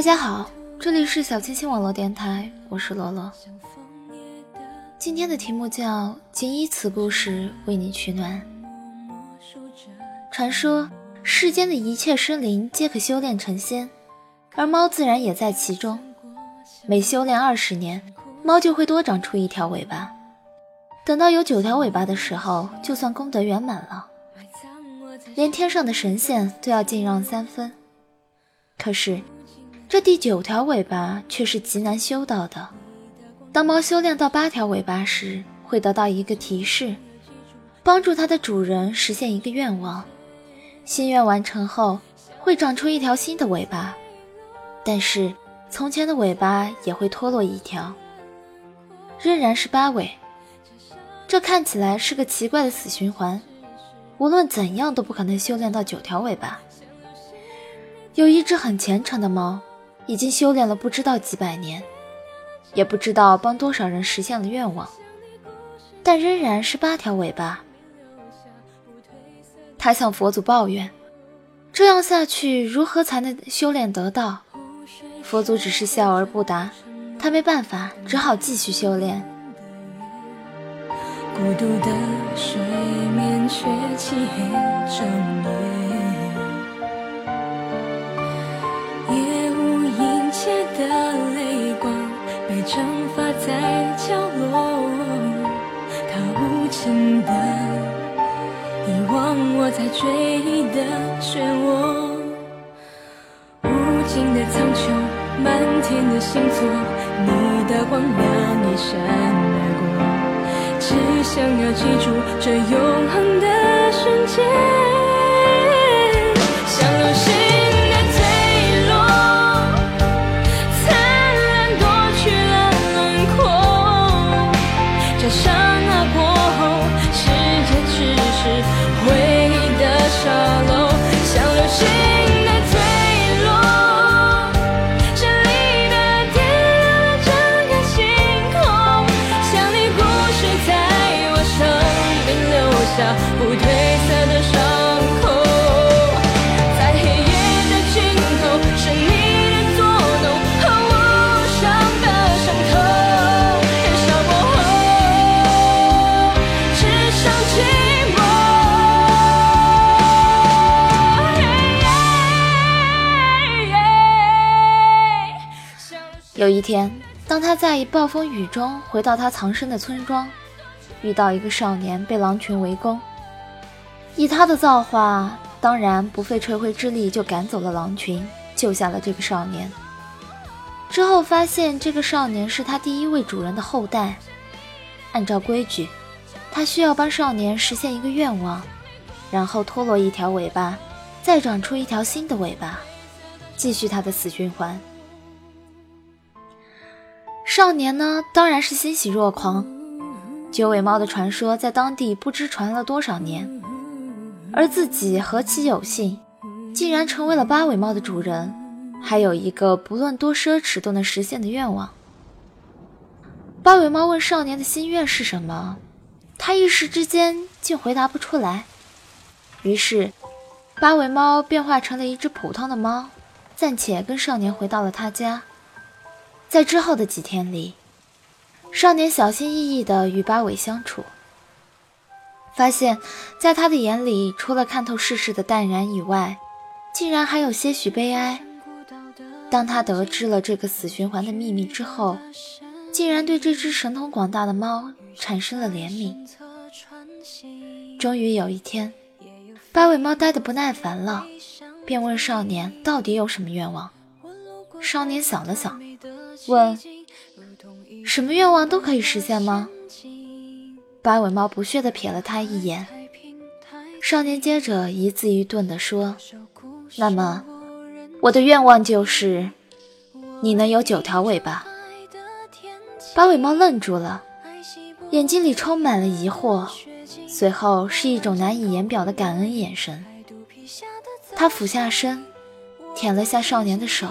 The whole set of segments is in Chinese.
大家好，这里是小清新网络电台，我是罗罗。今天的题目叫“仅以此故事为你取暖”。传说世间的一切生灵皆可修炼成仙，而猫自然也在其中。每修炼二十年，猫就会多长出一条尾巴。等到有九条尾巴的时候，就算功德圆满了。连天上的神仙都要敬让三分。可是。这第九条尾巴却是极难修到的。当猫修炼到八条尾巴时，会得到一个提示，帮助它的主人实现一个愿望。心愿完成后，会长出一条新的尾巴，但是从前的尾巴也会脱落一条，仍然是八尾。这看起来是个奇怪的死循环，无论怎样都不可能修炼到九条尾巴。有一只很虔诚的猫。已经修炼了不知道几百年，也不知道帮多少人实现了愿望，但仍然是八条尾巴。他向佛祖抱怨：“这样下去，如何才能修炼得道？”佛祖只是笑而不答，他没办法，只好继续修炼。孤独的水面却漆黑追忆的漩涡，无尽的苍穹，满天的星座，你的光亮一闪而过，只想要记住这永恒的瞬间。有一天，当他在一暴风雨中回到他藏身的村庄，遇到一个少年被狼群围攻。以他的造化，当然不费吹灰之力就赶走了狼群，救下了这个少年。之后发现这个少年是他第一位主人的后代。按照规矩，他需要帮少年实现一个愿望，然后脱落一条尾巴，再长出一条新的尾巴，继续他的死循环。少年呢，当然是欣喜若狂。九尾猫的传说在当地不知传了多少年，而自己何其有幸，竟然成为了八尾猫的主人，还有一个不论多奢侈都能实现的愿望。八尾猫问少年的心愿是什么，他一时之间竟回答不出来。于是，八尾猫变化成了一只普通的猫，暂且跟少年回到了他家。在之后的几天里，少年小心翼翼地与八尾相处，发现，在他的眼里，除了看透世事的淡然以外，竟然还有些许悲哀。当他得知了这个死循环的秘密之后，竟然对这只神通广大的猫产生了怜悯。终于有一天，八尾猫呆得不耐烦了，便问少年到底有什么愿望。少年想了想，问：“什么愿望都可以实现吗？”八尾猫不屑地瞥了他一眼。少年接着一字一顿地说：“那么，我的愿望就是你能有九条尾巴。”八尾猫愣住了，眼睛里充满了疑惑，随后是一种难以言表的感恩眼神。他俯下身，舔了下少年的手，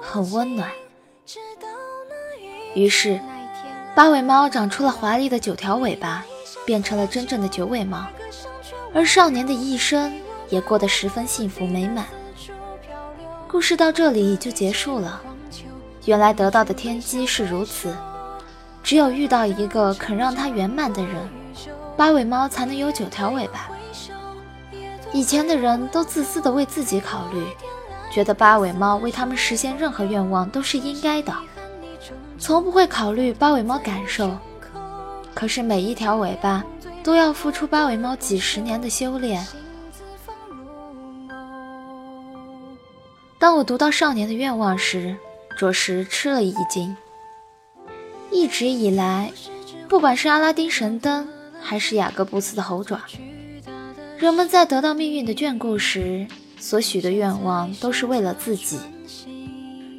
很温暖。于是，八尾猫长出了华丽的九条尾巴，变成了真正的九尾猫，而少年的一生也过得十分幸福美满。故事到这里就结束了。原来得到的天机是如此，只有遇到一个肯让他圆满的人，八尾猫才能有九条尾巴。以前的人都自私的为自己考虑，觉得八尾猫为他们实现任何愿望都是应该的，从不会考虑八尾猫感受。可是每一条尾巴都要付出八尾猫几十年的修炼。当我读到少年的愿望时，着实吃了一惊。一直以来，不管是阿拉丁神灯，还是雅各布斯的猴爪，人们在得到命运的眷顾时，所许的愿望都是为了自己。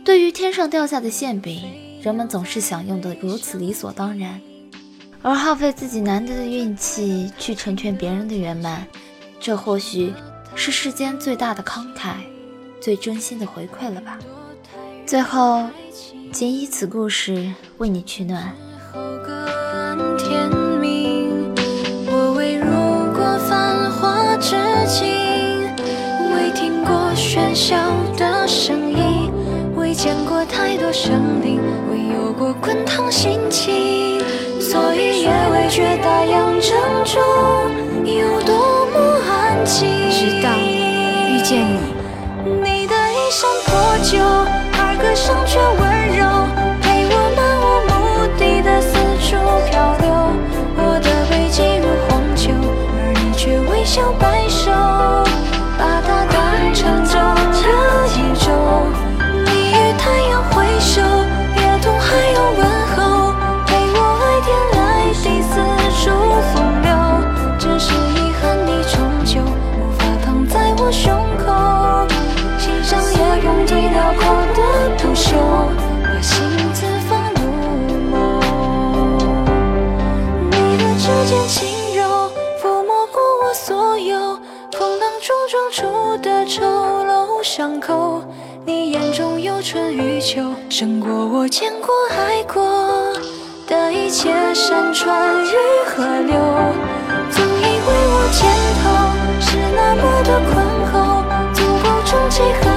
对于天上掉下的馅饼，人们总是享用的如此理所当然，而耗费自己难得的运气去成全别人的圆满，这或许是世间最大的慷慨，最真心的回馈了吧。最后，仅以此故事为你取暖。中有多么安静。直到遇见你，你的衣衫破旧。而歌声却温柔，陪我漫无目的的四处漂流。我的背脊如荒丘，而你却微笑摆首，春与秋，胜过我见过爱过的一切山川与河流。总以为我肩头是那么的宽厚，足够撑起。